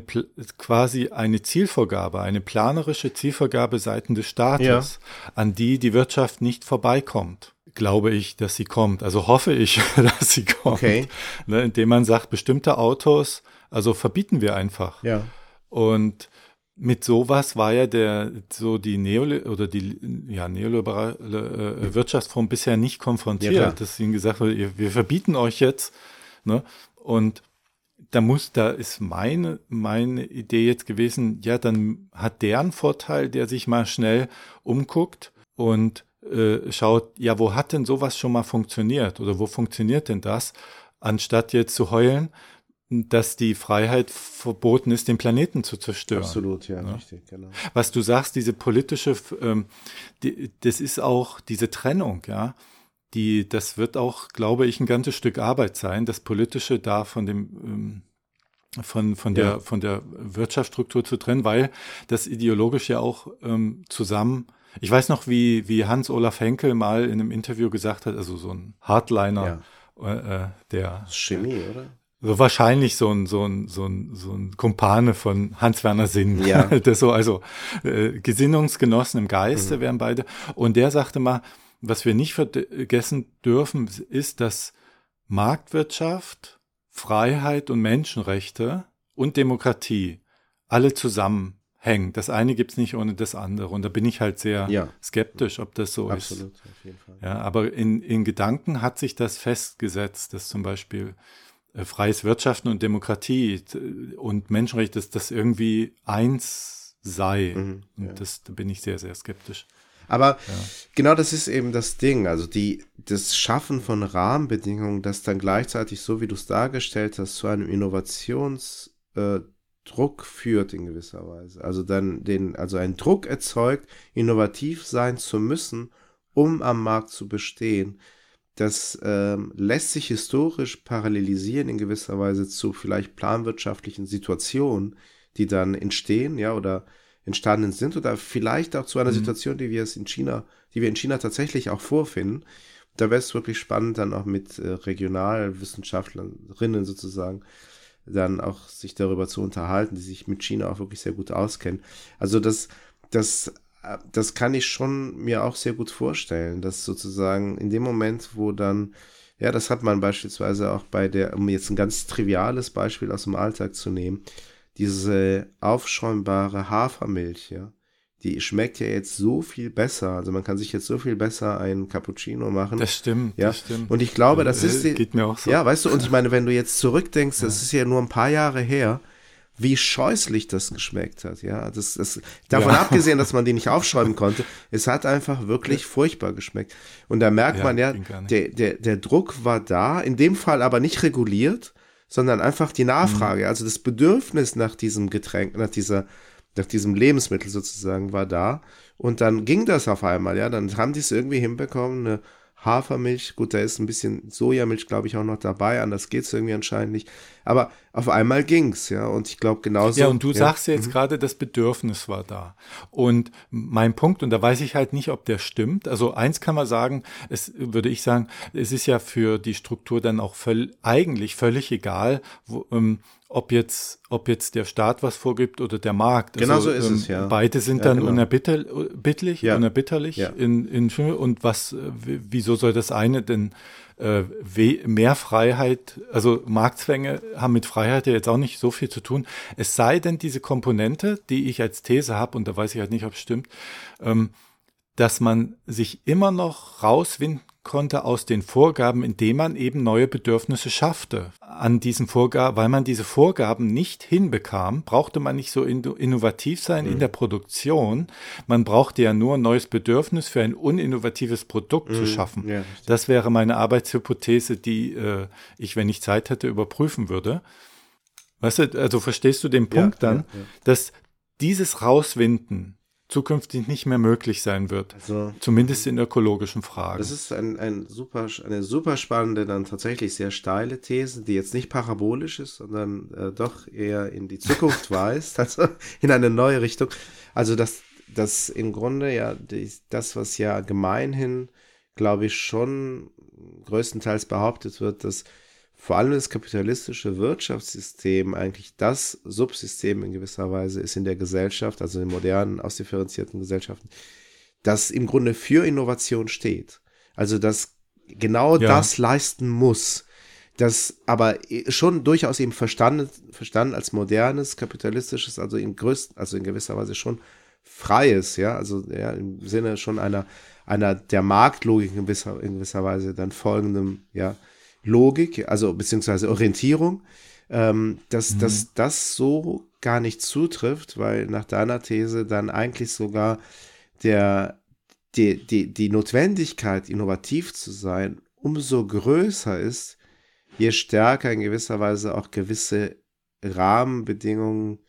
quasi eine Zielvorgabe, eine planerische Zielvorgabe seitens des Staates, an die die Wirtschaft nicht vorbeikommt. Glaube ich, dass sie kommt. Also hoffe ich, dass sie kommt. Okay. Ne, indem man sagt, bestimmte Autos, also verbieten wir einfach. Ja. Und mit sowas war ja der so die Neoli oder die ja, neoliberale äh, Wirtschaftsform bisher nicht konfrontiert, Ja, dass ihnen gesagt wird, ihr- wir verbieten euch jetzt. Ne? Und da muss, da ist meine, meine Idee jetzt gewesen, ja, dann hat der einen Vorteil, der sich mal schnell umguckt und äh, schaut, ja, wo hat denn sowas schon mal funktioniert oder wo funktioniert denn das, anstatt jetzt zu heulen, dass die Freiheit verboten ist, den Planeten zu zerstören. Absolut, ja, richtig, genau. Was du sagst, diese politische, ähm, die, das ist auch diese Trennung, ja. Die, das wird auch, glaube ich, ein ganzes Stück Arbeit sein, das Politische da von dem, ähm, von, von, der, Ja. von der Wirtschaftsstruktur zu trennen, weil das ideologisch ja auch ähm, zusammen. Ich weiß noch, wie, wie Hans-Olaf Henkel mal in einem Interview gesagt hat, also so ein Hardliner, äh, äh, der Chemie, oder? So wahrscheinlich so ein, so ein, so ein, so ein Kumpane von Hans-Werner Sinn. Ja. das so, also äh, Gesinnungsgenossen im Geiste wären beide. Und der sagte mal, was wir nicht vergessen dürfen, ist, dass Marktwirtschaft, Freiheit und Menschenrechte und Demokratie alle zusammenhängen. Das eine gibt's nicht ohne das andere. Und da bin ich halt sehr Ja. skeptisch, ob das so ist. Absolut, auf jeden Fall. Ja, aber in, in Gedanken hat sich das festgesetzt, dass zum Beispiel freies Wirtschaften und Demokratie und Menschenrechte, dass das irgendwie eins sei. Mhm, und ja. das, da bin ich sehr, sehr skeptisch. Aber genau das ist eben das Ding. Also die, das Schaffen von Rahmenbedingungen, das dann gleichzeitig, so wie du es dargestellt hast, zu einem Innovationsdruck äh, führt in gewisser Weise. Also dann den, also einen Druck erzeugt, innovativ sein zu müssen, um am Markt zu bestehen. Das ähm, lässt sich historisch parallelisieren in gewisser Weise zu vielleicht planwirtschaftlichen Situationen, die dann entstehen, ja, oder entstanden sind oder vielleicht auch zu einer Mhm. Situation, die wir es in China, die wir in China tatsächlich auch vorfinden. Da wäre es wirklich spannend, dann auch mit äh, Regionalwissenschaftlerinnen sozusagen dann auch sich darüber zu unterhalten, die sich mit China auch wirklich sehr gut auskennen. Also das, das, das kann ich schon mir auch sehr gut vorstellen, dass sozusagen in dem Moment, wo dann, ja, das hat man beispielsweise auch bei der, um jetzt ein ganz triviales Beispiel aus dem Alltag zu nehmen, diese aufschäumbare Hafermilch, ja, die schmeckt ja jetzt so viel besser. Also man kann sich jetzt so viel besser einen Cappuccino machen. Das stimmt, ja, das stimmt. und ich glaube, das Äh, ist die, geht mir auch so. ja, weißt du, und ich meine, wenn du jetzt zurückdenkst, das ist ja nur ein paar Jahre her, wie scheußlich das geschmeckt hat, ja. Das, das, davon Ja. abgesehen, dass man die nicht aufschäumen konnte, es hat einfach wirklich furchtbar geschmeckt. Und da merkt Ja, man ja, der, der, der Druck war da, in dem Fall aber nicht reguliert, sondern einfach die Nachfrage, Mhm. also das Bedürfnis nach diesem Getränk, nach dieser, nach diesem Lebensmittel sozusagen war da. Und dann ging das auf einmal, ja. Dann haben die es irgendwie hinbekommen, eine Hafermilch, gut, da ist ein bisschen Sojamilch, glaube ich, auch noch dabei, anders geht's irgendwie anscheinend nicht. Aber auf einmal ging's, ja. Und ich glaube genauso. Ja, und du sagst Mhm. jetzt gerade, das Bedürfnis war da. Und mein Punkt, und da weiß ich halt nicht, ob der stimmt. Also eins kann man sagen, es würde ich sagen, es ist ja für die Struktur dann auch völ eigentlich völlig egal, wo, ähm, ob jetzt, ob jetzt der Staat was vorgibt oder der Markt. Genau so ist es, ja. Beide sind Ja, dann genau. unerbittlich, Ja. unerbitterlich Ja. in, in und was, äh, wieso soll das eine denn mehr Freiheit, also Marktzwänge haben mit Freiheit ja jetzt auch nicht so viel zu tun. Es sei denn, diese Komponente, die ich als These habe, und da weiß ich halt nicht, ob es stimmt, ähm, dass man sich immer noch rauswinden konnte aus den Vorgaben, indem man eben neue Bedürfnisse schaffte. An diesen Vorgaben, weil man diese Vorgaben nicht hinbekam, brauchte man nicht so inno- innovativ sein in der Produktion. Man brauchte ja nur ein neues Bedürfnis für ein uninnovatives Produkt zu schaffen. ja, das wäre meine Arbeitshypothese, die äh, ich, wenn ich Zeit hätte, überprüfen würde. Weißt du, also verstehst du den Punkt ja, dann, ja. dass dieses Rauswinden zukünftig nicht mehr möglich sein wird. Also, Zumindest in ökologischen Fragen. Das ist ein, ein super, eine super spannende, dann tatsächlich sehr steile These, die jetzt nicht parabolisch ist, sondern äh, doch eher in die Zukunft weist, also in eine neue Richtung. Also das, das im Grunde ja die, das, was ja gemeinhin, glaube ich, schon größtenteils behauptet wird, dass vor allem das kapitalistische Wirtschaftssystem eigentlich das Subsystem in gewisser Weise ist in der Gesellschaft, also in modernen, ausdifferenzierten Gesellschaften, das im Grunde für Innovation steht. Also das genau Ja. das leisten muss. Das aber schon durchaus eben verstanden, verstanden als modernes, kapitalistisches, also in größten, also in gewisser Weise schon freies, ja, also ja, im Sinne schon einer, einer der Marktlogik in gewisser, in gewisser Weise dann folgendem, ja, Logik, also beziehungsweise Orientierung, ähm, dass, dass das so gar nicht zutrifft, weil nach deiner These dann eigentlich sogar der, die, die, die Notwendigkeit, innovativ zu sein, umso größer ist, je stärker in gewisser Weise auch gewisse Rahmenbedingungen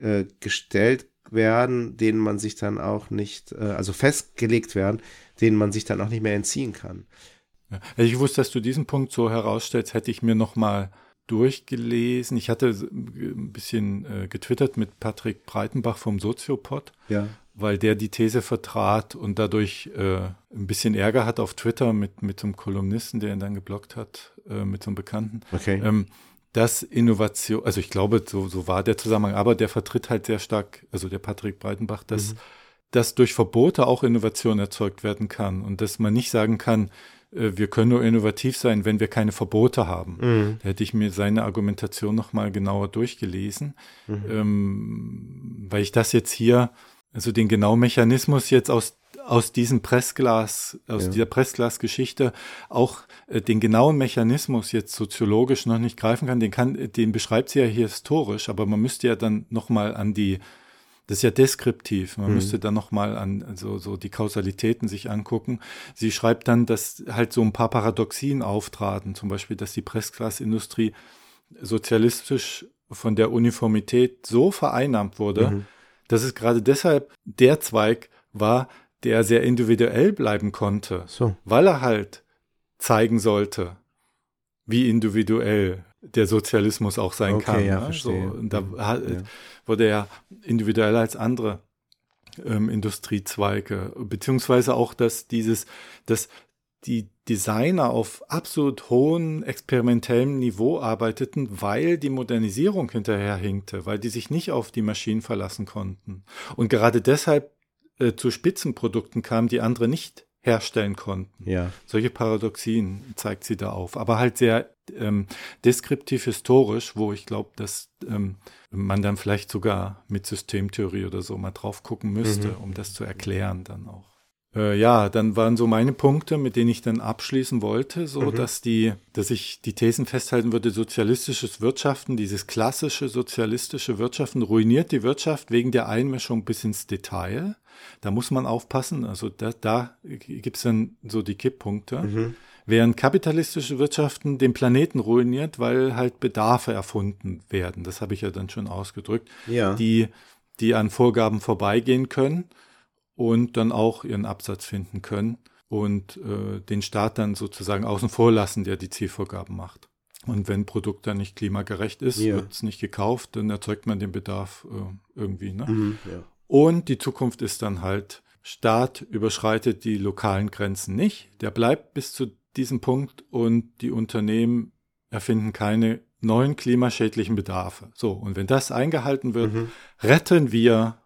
äh, gestellt werden, denen man sich dann auch nicht, äh, also festgelegt werden, denen man sich dann auch nicht mehr entziehen kann. Hätte ich gewusst, dass du diesen Punkt so herausstellst, hätte ich mir noch mal durchgelesen. Ich hatte ein bisschen äh, getwittert mit Patrick Breitenbach vom Soziopod, Ja. weil der die These vertrat und dadurch äh, ein bisschen Ärger hat auf Twitter mit, mit so einem Kolumnisten, der ihn dann geblockt hat, äh, mit so einem Bekannten. Okay. Ähm, dass Innovation, also ich glaube, so, so war der Zusammenhang, aber der vertritt halt sehr stark, also der Patrick Breitenbach, dass, dass durch Verbote auch Innovation erzeugt werden kann und dass man nicht sagen kann, wir können nur innovativ sein, wenn wir keine Verbote haben. Mhm. Da hätte ich mir seine Argumentation nochmal genauer durchgelesen, ähm, weil ich das jetzt hier, also den genauen Mechanismus jetzt aus aus diesem Pressglas, aus Ja. dieser Pressglasgeschichte auch äh, den genauen Mechanismus jetzt soziologisch noch nicht greifen kann, den kann, den beschreibt sie ja hier historisch, aber man müsste ja dann nochmal an die, das ist ja deskriptiv, man müsste dann nochmal an also, so die Kausalitäten sich angucken. Sie schreibt dann, dass halt so ein paar Paradoxien auftraten, zum Beispiel, dass die Pressglasindustrie sozialistisch von der Uniformität so vereinnahmt wurde, dass es gerade deshalb der Zweig war, der sehr individuell bleiben konnte, So. weil er halt zeigen sollte, wie individuell der Sozialismus auch sein Okay, kann. ja, ne? so, da Mhm, ja. Wurde er individueller als andere ähm, Industriezweige, beziehungsweise auch, dass dieses, dass die Designer auf absolut hohem experimentellem Niveau arbeiteten, weil die Modernisierung hinterherhinkte, weil die sich nicht auf die Maschinen verlassen konnten. Und gerade deshalb äh, zu Spitzenprodukten kamen, die andere nicht herstellen konnten. Ja. Solche Paradoxien zeigt sie da auf, aber halt sehr ähm, deskriptiv historisch, wo ich glaube, dass ähm, man dann vielleicht sogar mit Systemtheorie oder so mal drauf gucken müsste, um das zu erklären dann auch. Äh, ja, dann waren so meine Punkte, mit denen ich dann abschließen wollte, so dass die, dass ich die Thesen festhalten würde, sozialistisches Wirtschaften, dieses klassische sozialistische Wirtschaften ruiniert die Wirtschaft wegen der Einmischung bis ins Detail. Da muss man aufpassen. Also da, da gibt es dann so die Kipppunkte. Während kapitalistische Wirtschaften den Planeten ruiniert, weil halt Bedarfe erfunden werden. Das habe ich ja dann schon ausgedrückt. Ja. Die, die an Vorgaben vorbeigehen können und dann auch ihren Absatz finden können und äh, den Staat dann sozusagen außen vor lassen, der die Zielvorgaben macht. Und wenn ein Produkt dann nicht klimagerecht ist, Ja. wird es nicht gekauft, dann erzeugt man den Bedarf äh, irgendwie. Ne? Mhm, ja. Und die Zukunft ist dann halt, Staat überschreitet die lokalen Grenzen nicht. Der bleibt bis zu diesem Punkt und die Unternehmen erfinden keine neuen klimaschädlichen Bedarfe. So, und wenn das eingehalten wird, Mhm. retten wir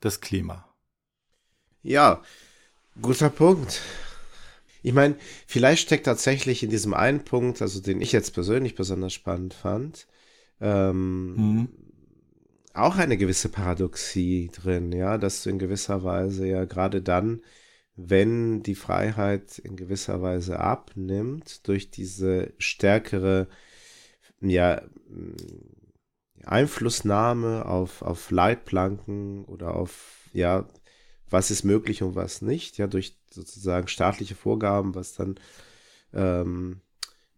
das Klima. Ja, guter Punkt. Ich meine, vielleicht steckt tatsächlich in diesem einen Punkt, also den ich jetzt persönlich besonders spannend fand, ähm, Mhm. auch eine gewisse Paradoxie drin, ja, dass du in gewisser Weise ja gerade dann, wenn die Freiheit in gewisser Weise abnimmt, durch diese stärkere, ja, Einflussnahme auf, auf Leitplanken oder auf, ja, was ist möglich und was nicht, ja, durch sozusagen staatliche Vorgaben, was dann, ähm,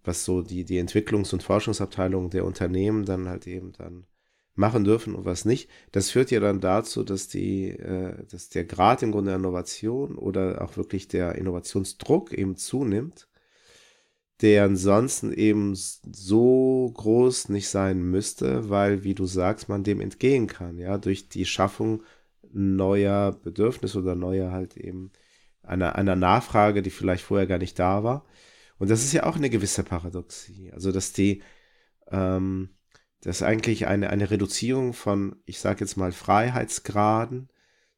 was so die, die Entwicklungs- und Forschungsabteilungen der Unternehmen dann halt eben dann machen dürfen und was nicht. Das führt ja dann dazu, dass die, äh, dass der Grad im Grunde der Innovation oder auch wirklich der Innovationsdruck eben zunimmt, der ansonsten eben so groß nicht sein müsste, weil, wie du sagst, man dem entgehen kann, ja, durch die Schaffung neuer Bedürfnisse oder neuer halt eben einer, einer Nachfrage, die vielleicht vorher gar nicht da war. Und das ist ja auch eine gewisse Paradoxie. Also, dass die, ähm, dass eigentlich eine, eine Reduzierung von, ich sage jetzt mal, Freiheitsgraden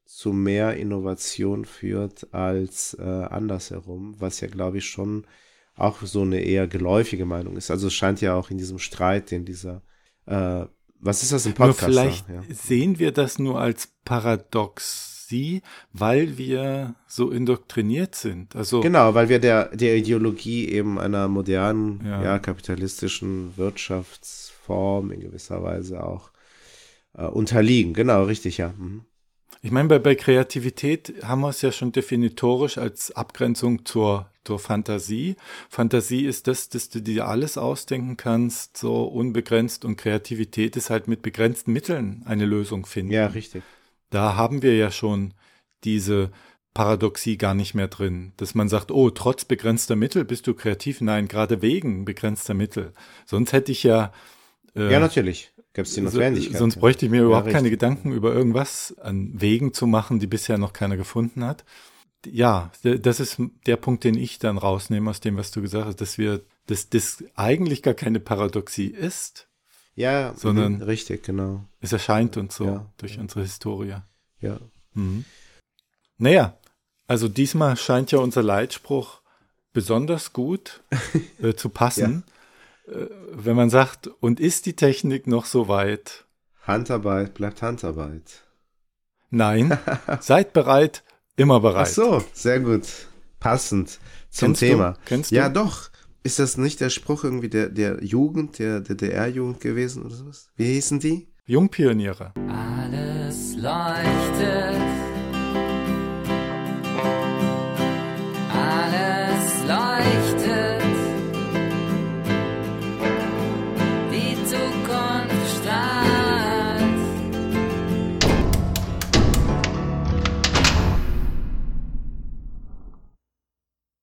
zu mehr Innovation führt als äh, andersherum, was ja, glaube ich, schon auch so eine eher geläufige Meinung ist. Also es scheint ja auch in diesem Streit, in dieser, äh, was ist das im Nur Podcast? vielleicht Ja. sehen wir das nur als Paradoxie, weil wir so indoktriniert sind. Also Genau, weil wir der, der Ideologie eben einer modernen, Ja. ja. kapitalistischen Wirtschaftsform in gewisser Weise auch äh, unterliegen. Genau, richtig, ja. Mhm. Ich meine, bei, bei Kreativität haben wir es ja schon definitorisch als Abgrenzung zur, zur Fantasie. Fantasie ist das, dass du dir alles ausdenken kannst, so unbegrenzt und Kreativität ist halt mit begrenzten Mitteln eine Lösung finden. Ja, richtig. Da haben wir ja schon diese Paradoxie gar nicht mehr drin, dass man sagt, oh, trotz begrenzter Mittel bist du kreativ. Nein, gerade wegen begrenzter Mittel. Sonst hätte ich ja. Äh, ja, natürlich. Gäbe es die Notwendigkeit. sonst bräuchte ich mir überhaupt ja, keine Gedanken über irgendwas an Wegen zu machen, die bisher noch keiner gefunden hat. Ja, das ist der Punkt, den ich dann rausnehme aus dem, was du gesagt hast, dass wir, dass das eigentlich gar keine Paradoxie ist. Ja, sondern mh, richtig, genau. Es erscheint uns so ja, durch ja. unsere Historie. Ja. Mhm. Naja, also diesmal scheint ja unser Leitspruch besonders gut äh, zu passen, ja. Wenn man sagt, und ist die Technik noch so weit? Handarbeit bleibt Handarbeit. Nein, seid bereit, immer bereit. Ach so, sehr gut. Passend zum Kennst Thema. Du? Kennst du? Ja, doch. Ist das nicht der Spruch irgendwie der, der Jugend, der DDR-Jugend gewesen oder sowas? Wie hießen die? Jungpioniere. Alles leuchtet